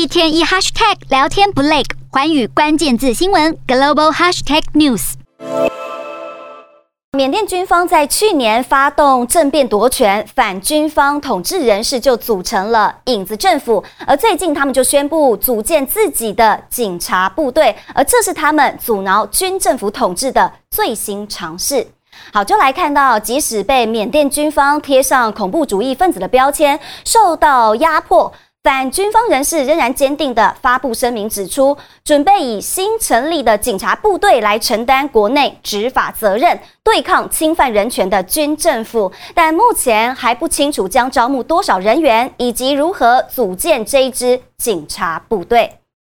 一天一 hashtag 聊天不累，寰宇关键字新闻 global hashtag news。缅甸军方在去年发动政变夺权，反军方统治人士就组成了影子政府，而最近他们就宣布组建自己的警察部队，而这是他们阻挠军政府统治的最新尝试。好，就来看到，即使被缅甸军方贴上恐怖主义分子的标签，受到压迫。但军方人士仍然坚定地发布声明，指出准备以新成立的警察部队来承担国内执法责任，对抗侵犯人权的军政府。但目前还不清楚将招募多少人员，以及如何组建这支警察部队。